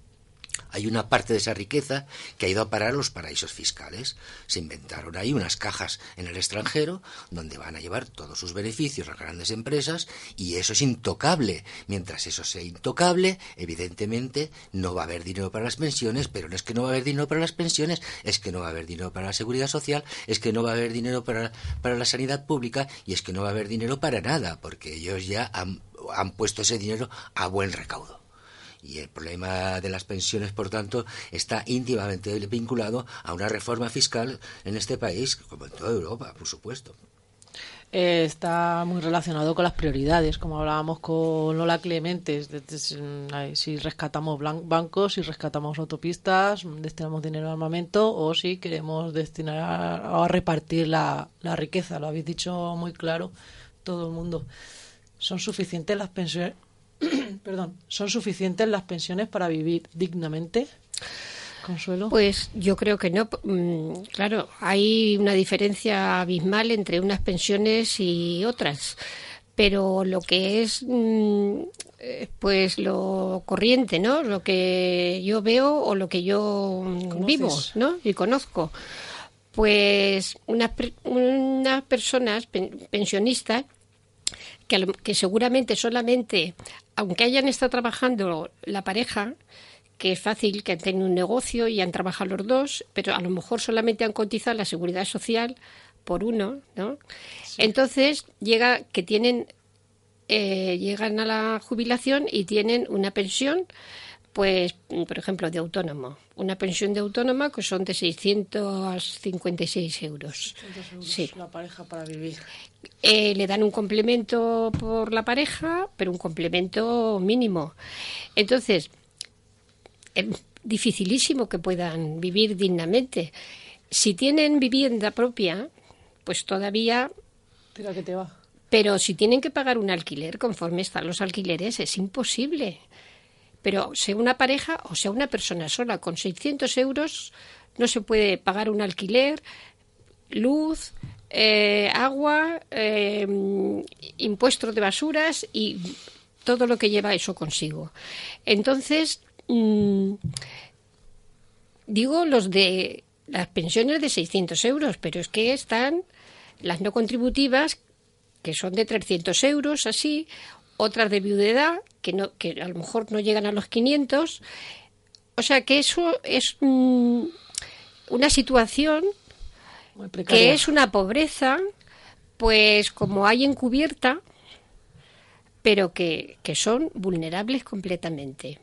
hay una parte de esa riqueza que ha ido a parar a los paraísos fiscales. Se inventaron ahí unas cajas en el extranjero donde van a llevar todos sus beneficios las grandes empresas y eso es intocable. Mientras eso sea intocable, evidentemente no va a haber dinero para las pensiones, pero no es que no va a haber dinero para las pensiones, es que no va a haber dinero para la seguridad social, es que no va a haber dinero para, la sanidad pública y es que no va a haber dinero para nada, porque ellos ya han puesto ese dinero a buen recaudo. Y el problema de las pensiones, por tanto, está íntimamente vinculado a una reforma fiscal en este país, como en toda Europa, por supuesto. Eh, está muy relacionado con las prioridades, como hablábamos con Lola Clementes, si rescatamos bancos, si rescatamos autopistas, destinamos dinero al armamento o si queremos destinar a, repartir la riqueza, lo habéis dicho muy claro todo el mundo. ¿Son suficientes las pensiones? Perdón, ¿son suficientes las pensiones para vivir dignamente? Consuelo. Pues yo creo que no. Mm, claro, hay una diferencia abismal entre unas pensiones y otras. Pero lo que es, mm, pues lo corriente, ¿no? Lo que yo veo o lo que yo mm, vivo, ¿no? Y conozco. Pues unas, unas personas pensionistas que, que seguramente solamente, aunque hayan estado trabajando la pareja, que es fácil que tengan un negocio y han trabajado los dos, pero a lo mejor solamente han cotizado la seguridad social por uno, ¿no? Entonces llega que tienen eh, llegan a la jubilación y tienen una pensión pues, por ejemplo, de autónomo. Una pensión de autónoma que son de 656 euros. euros sí. La pareja para vivir. Eh, le dan un complemento por la pareja, pero un complemento mínimo. Entonces, es dificilísimo que puedan vivir dignamente. Si tienen vivienda propia, pues todavía. Que te va. Pero si tienen que pagar un alquiler conforme están los alquileres, es imposible. Pero sea una pareja o sea una persona sola, con 600 euros no se puede pagar un alquiler, luz, eh, agua, eh, impuestos de basuras y todo lo que lleva eso consigo. Entonces, mm, digo los de las pensiones de 600 euros, pero es que están las no contributivas, que son de 300 euros, así, otras de viudedad, que, no, que a lo mejor no llegan a los 500. O sea que eso es mm, una situación que es una pobreza, pues como hay encubierta, pero que, que son vulnerables completamente.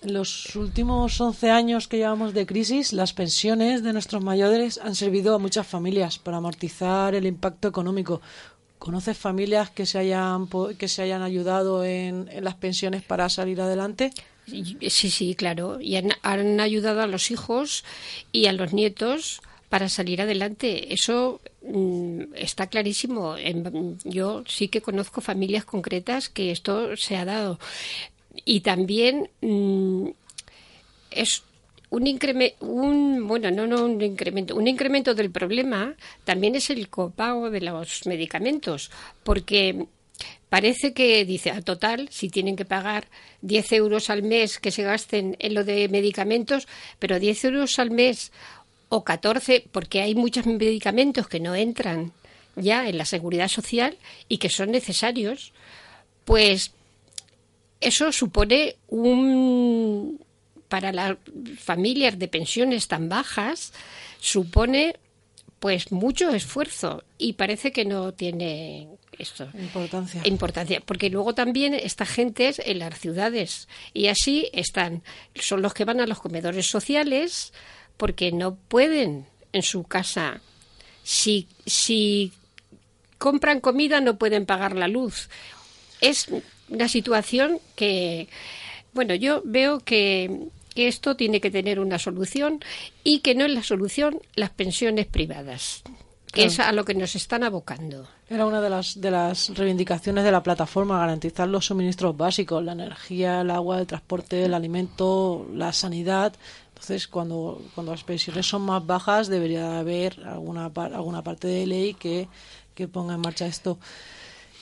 En los últimos 11 años que llevamos de crisis, las pensiones de nuestros mayores han servido a muchas familias para amortizar el impacto económico. ¿Conoces familias que se hayan, que se hayan ayudado en, las pensiones para salir adelante? Sí, sí, claro. Y han, ayudado a los hijos y a los nietos para salir adelante. Eso mm, está clarísimo. yo sí que conozco familias concretas que esto se ha dado. Y también mm, es un incremento, un, bueno, no, no un incremento, un incremento del problema también es el copago de los medicamentos, porque parece que dice, a total, si tienen que pagar 10 euros al mes que se gasten en lo de medicamentos, pero 10 euros al mes o 14, porque hay muchos medicamentos que no entran ya en la seguridad social y que son necesarios, pues eso supone un para las familias de pensiones tan bajas supone pues mucho esfuerzo y parece que no tiene esto importancia. importancia porque luego también esta gente es en las ciudades y así están. Son los que van a los comedores sociales porque no pueden en su casa. Si si compran comida no pueden pagar la luz. Es una situación que bueno yo veo que que esto tiene que tener una solución y que no es la solución las pensiones privadas que es a lo que nos están abocando. Era una de las, de las reivindicaciones de la plataforma, garantizar los suministros básicos, la energía, el agua, el transporte, el alimento, la sanidad. Entonces, cuando, cuando las pensiones son más bajas, debería haber alguna, alguna parte de ley que, que ponga en marcha esto.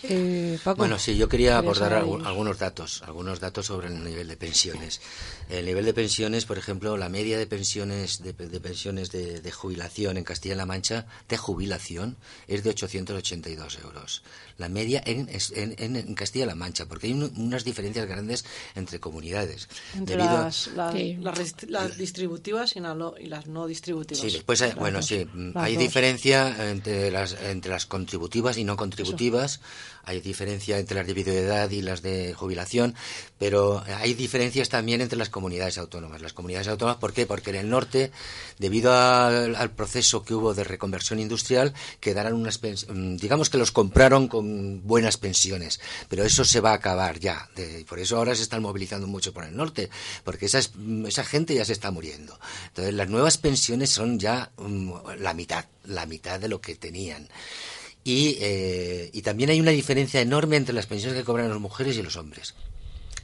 Eh, bueno, sí, yo quería abordar algunos datos, algunos datos sobre el nivel de pensiones. El nivel de pensiones, por ejemplo, la media de pensiones de, pensiones de, jubilación en Castilla-La Mancha de jubilación es de 882 euros. La media en, en, Castilla-La Mancha, porque hay unas diferencias grandes entre comunidades. Entre las, las, distributivas y, las no distributivas. Sí, después, hay, bueno, sí, hay diferencia entre las, entre las contributivas y no contributivas hay diferencia entre las de edad y las de jubilación, pero hay diferencias también entre las comunidades autónomas. Las comunidades autónomas, ¿por qué? Porque en el norte, debido al, proceso que hubo de reconversión industrial, quedaron unas mm, digamos que los compraron con buenas pensiones, pero eso se va a acabar ya. por eso ahora se están movilizando mucho por el norte, porque esa, esa gente ya se está muriendo. Entonces, las nuevas pensiones son ya mm, la mitad, la mitad de lo que tenían. Y, eh, y también hay una diferencia enorme entre las pensiones que cobran las mujeres y los hombres.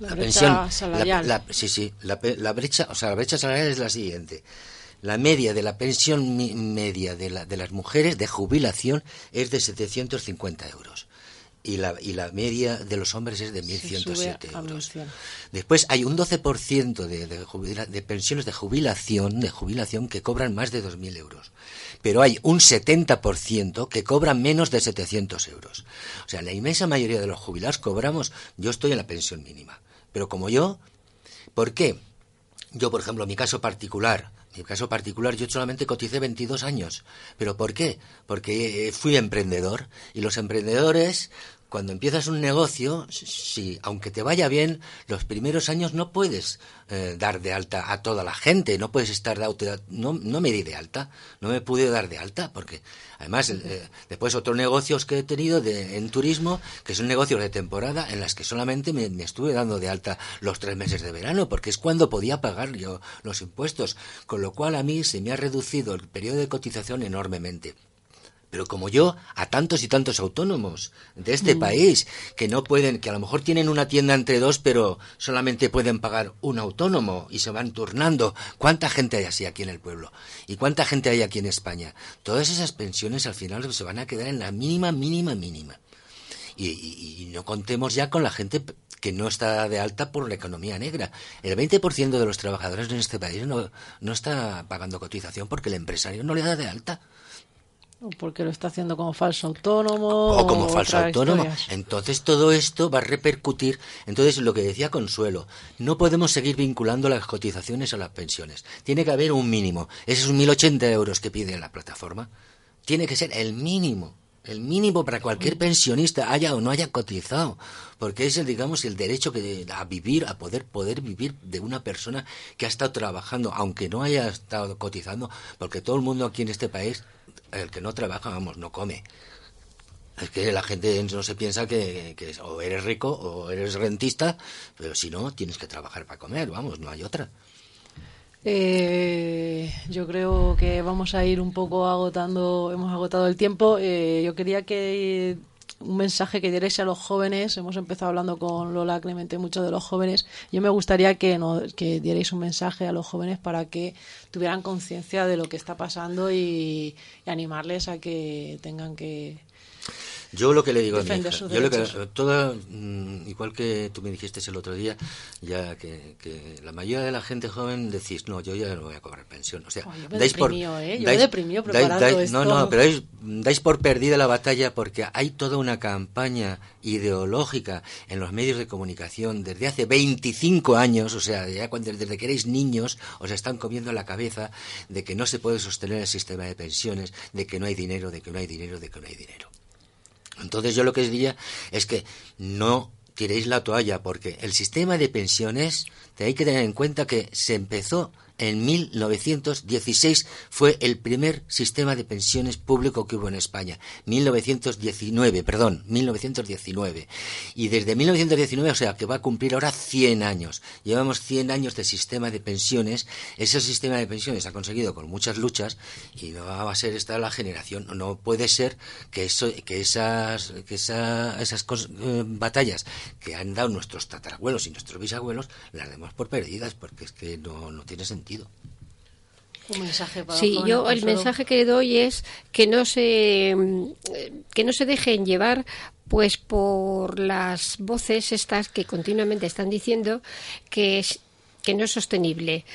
La, brecha salarial. sí, sí. La, brecha, o sea, la brecha salarial es la siguiente. La media de la pensión media de, la, de las mujeres de jubilación es de 750 euros y la, y la media de los hombres es de 1.107 euros. Después hay un 12% de, de, de, pensiones de jubilación, de jubilación que cobran más de 2.000 euros. Pero hay un 70% que cobran menos de 700 euros. O sea, la inmensa mayoría de los jubilados cobramos, yo estoy en la pensión mínima. Pero como yo, ¿por qué? Yo, por ejemplo, en mi caso particular, mi caso particular, yo solamente coticé 22 años. ¿Pero por qué? Porque eh, fui emprendedor y los emprendedores cuando empiezas un negocio, si aunque te vaya bien, los primeros años no puedes eh, dar de alta a toda la gente, no puedes estar de alta, no, no me di de alta, no me pude dar de alta, porque además eh, después otros negocios que he tenido de, en turismo, que son negocios de temporada, en las que solamente me, me estuve dando de alta los tres meses de verano, porque es cuando podía pagar yo los impuestos, con lo cual a mí se me ha reducido el periodo de cotización enormemente pero como yo, a tantos y tantos autónomos de este mm. país que no pueden, que a lo mejor tienen una tienda entre dos, pero solamente pueden pagar un autónomo y se van turnando. ¿Cuánta gente hay así aquí en el pueblo? ¿Y cuánta gente hay aquí en España? Todas esas pensiones al final se van a quedar en la mínima, mínima, mínima. Y, no contemos ya con la gente que no está de alta por la economía negra. El 20% de los trabajadores en este país no, no está pagando cotización porque el empresario no le da de alta porque lo está haciendo como falso autónomo. O como falso autónomo. Entonces todo esto va a repercutir. Entonces lo que decía Consuelo, no podemos seguir vinculando las cotizaciones a las pensiones. Tiene que haber un mínimo. Esos 1.080 euros que pide la plataforma, tiene que ser el mínimo. El mínimo para cualquier pensionista, haya o no haya cotizado, porque es el, digamos, el derecho que a vivir, a poder poder vivir de una persona que ha estado trabajando, aunque no haya estado cotizando, porque todo el mundo aquí en este país el que no trabaja, vamos, no come. Es que la gente no se piensa que, o eres rico o eres rentista, pero si no, tienes que trabajar para comer, vamos, no hay otra. Eh, yo creo que vamos a ir un poco agotando, hemos agotado el tiempo. Eh, yo quería que un mensaje que dierais a los jóvenes. Hemos empezado hablando con Lola Clemente mucho de los jóvenes. Yo me gustaría que, no, que dierais un mensaje a los jóvenes para que tuvieran conciencia de lo que está pasando y animarles a que tengan que yo lo que le digo a mi hija, yo lo que, toda, mm, igual que tú me dijiste el otro día, ya que, la mayoría de la gente joven decís, no, yo ya no voy a cobrar pensión. O sea, dais por, ¿eh? Yo dais, preparando esto. No, no, pero dais, por perdida la batalla porque hay toda una campaña ideológica en los medios de comunicación desde hace 25 años, o sea, ya cuando, desde que erais niños os están comiendo la cabeza de que no se puede sostener el sistema de pensiones, de que no hay dinero, de que no hay dinero, de que no hay dinero. Entonces yo lo que os diría es que no tiréis la toalla porque el sistema de pensiones, tenéis que tener en cuenta que se empezó en 1916 fue el primer sistema de pensiones público que hubo en España. 1919, perdón, 1919. Y desde 1919, o sea, que va a cumplir ahora 100 años. Llevamos 100 años de sistema de pensiones. Ese sistema de pensiones ha conseguido con muchas luchas y no va a ser esta la generación. No puede ser que, eso, que esas, que esa, esas eh, batallas que han dado nuestros tatarabuelos y nuestros bisabuelos las demos por perdidas porque es que no, no tiene sentido sí, yo el mensaje que doy es que no se que no se dejen llevar Pues por las voces estas que continuamente están diciendo que, es, que no es sostenible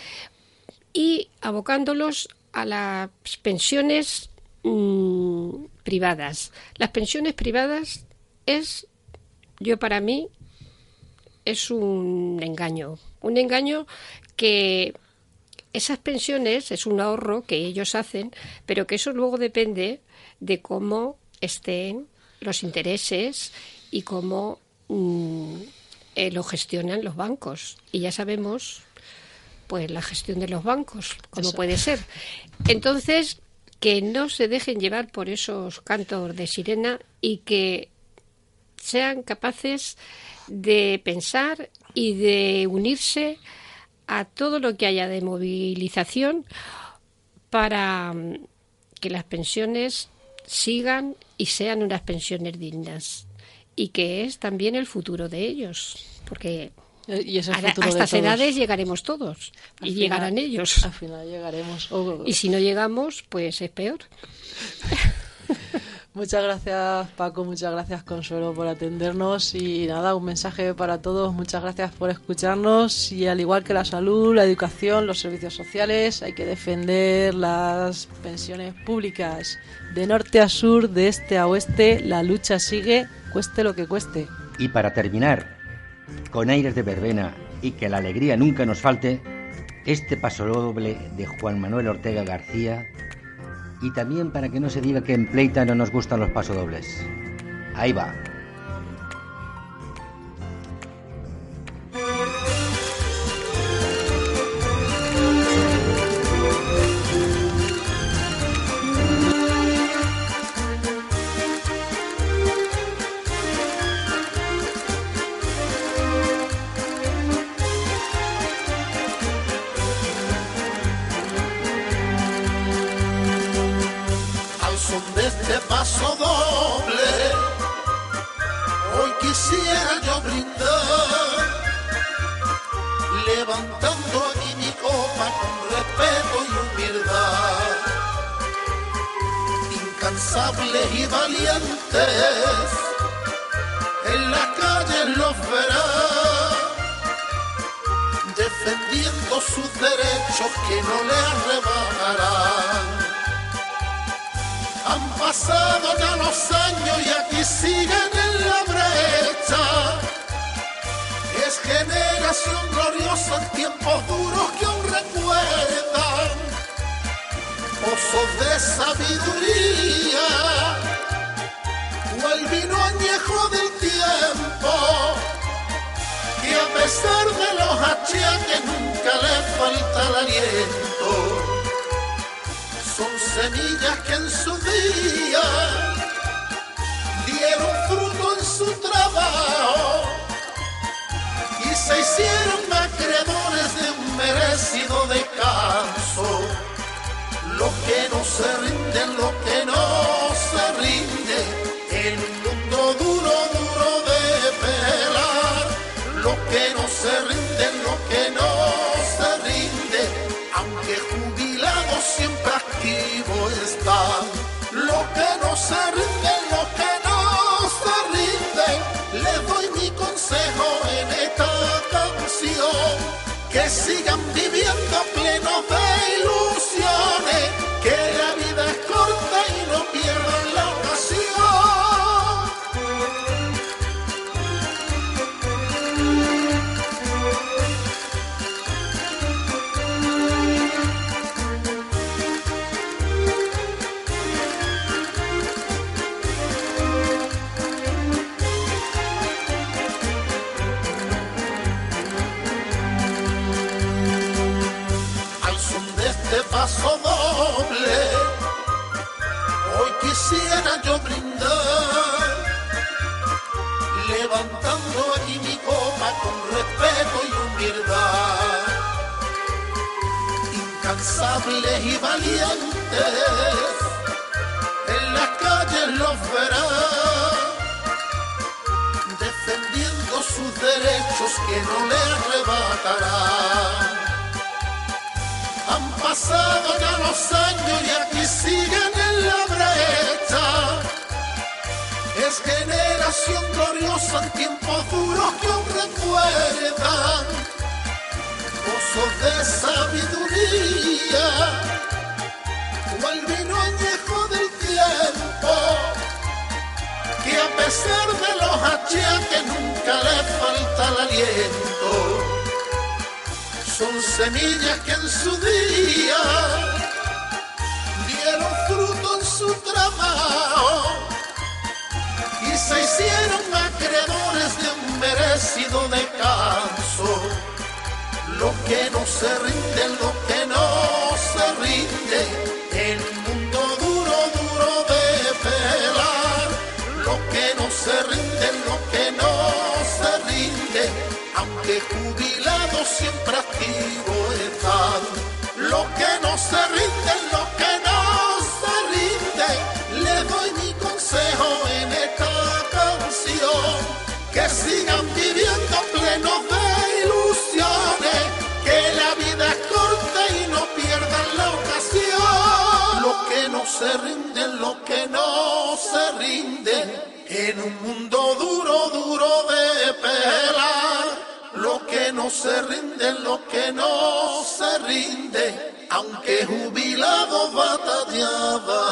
y abocándolos a las pensiones mm, privadas. Las pensiones privadas es, yo para mí, es un engaño. Un engaño que esas pensiones es un ahorro que ellos hacen, pero que eso luego depende de cómo estén los intereses y cómo mm, eh, lo gestionan los bancos. Y ya sabemos, pues, la gestión de los bancos, cómo puede ser. Entonces, que no se dejen llevar por esos cantos de sirena y que sean capaces de pensar y de unirse a todo lo que haya de movilización para mm, que las pensiones sigan y sean unas pensiones dignas y que es también el futuro de ellos porque Y es el a, futuro a de estas todos. edades llegaremos todos Al y final- llegarán ellos Al final llegaremos. Oh, y si no llegamos pues es peor Muchas gracias Paco, muchas gracias Consuelo por atendernos y nada, un mensaje para todos, muchas gracias por escucharnos y al igual que la salud, la educación, los servicios sociales, hay que defender las pensiones públicas. De norte a sur, de este a oeste, la lucha sigue, cueste lo que cueste. Y para terminar, con aires de verbena y que la alegría nunca nos falte, este paso doble de Juan Manuel Ortega García y también para que no se diga que en Pleita no nos gustan los pasodobles. Ahí va. Nunca le falta el aliento. Son semillas que en su día dieron fruto en su trabajo y se hicieron acreedores de un merecido descanso. Lo que no se rinde, lo que no se rinde, un mundo duro, duro de pelar. Lo que no se rinde, lo que no se rinde, le doy mi consejo en esta canción. Que sigan viviendo plenos de Y valientes, en las calles los verás defendiendo sus derechos que no le arrebatarán. Han pasado ya los años y aquí siguen en la brecha. Es generación gloriosa en tiempos duros que aún recuerdan pozos de sabiduría, cual vino añejo del tiempo, que a pesar de los achaques nunca le falta el aliento. Son semillas que en su día dieron fruto en su trabajo y se hicieron acreedores de un merecido descanso. Lo que no se rinde, lo que no se rinde, un mundo duro, duro de pelar. Lo que no se rinde, lo que no se rinde, aunque jubilado siempre activo están. Lo que no se rinde, lo que no se rinde, le doy mi consejo en esta canción, que sigan viviendo plenos de ilusiones, se rinde, lo que no se rinde, en un mundo duro, duro de pelar. Lo que no se rinde, lo que no se rinde, aunque jubilado batallaba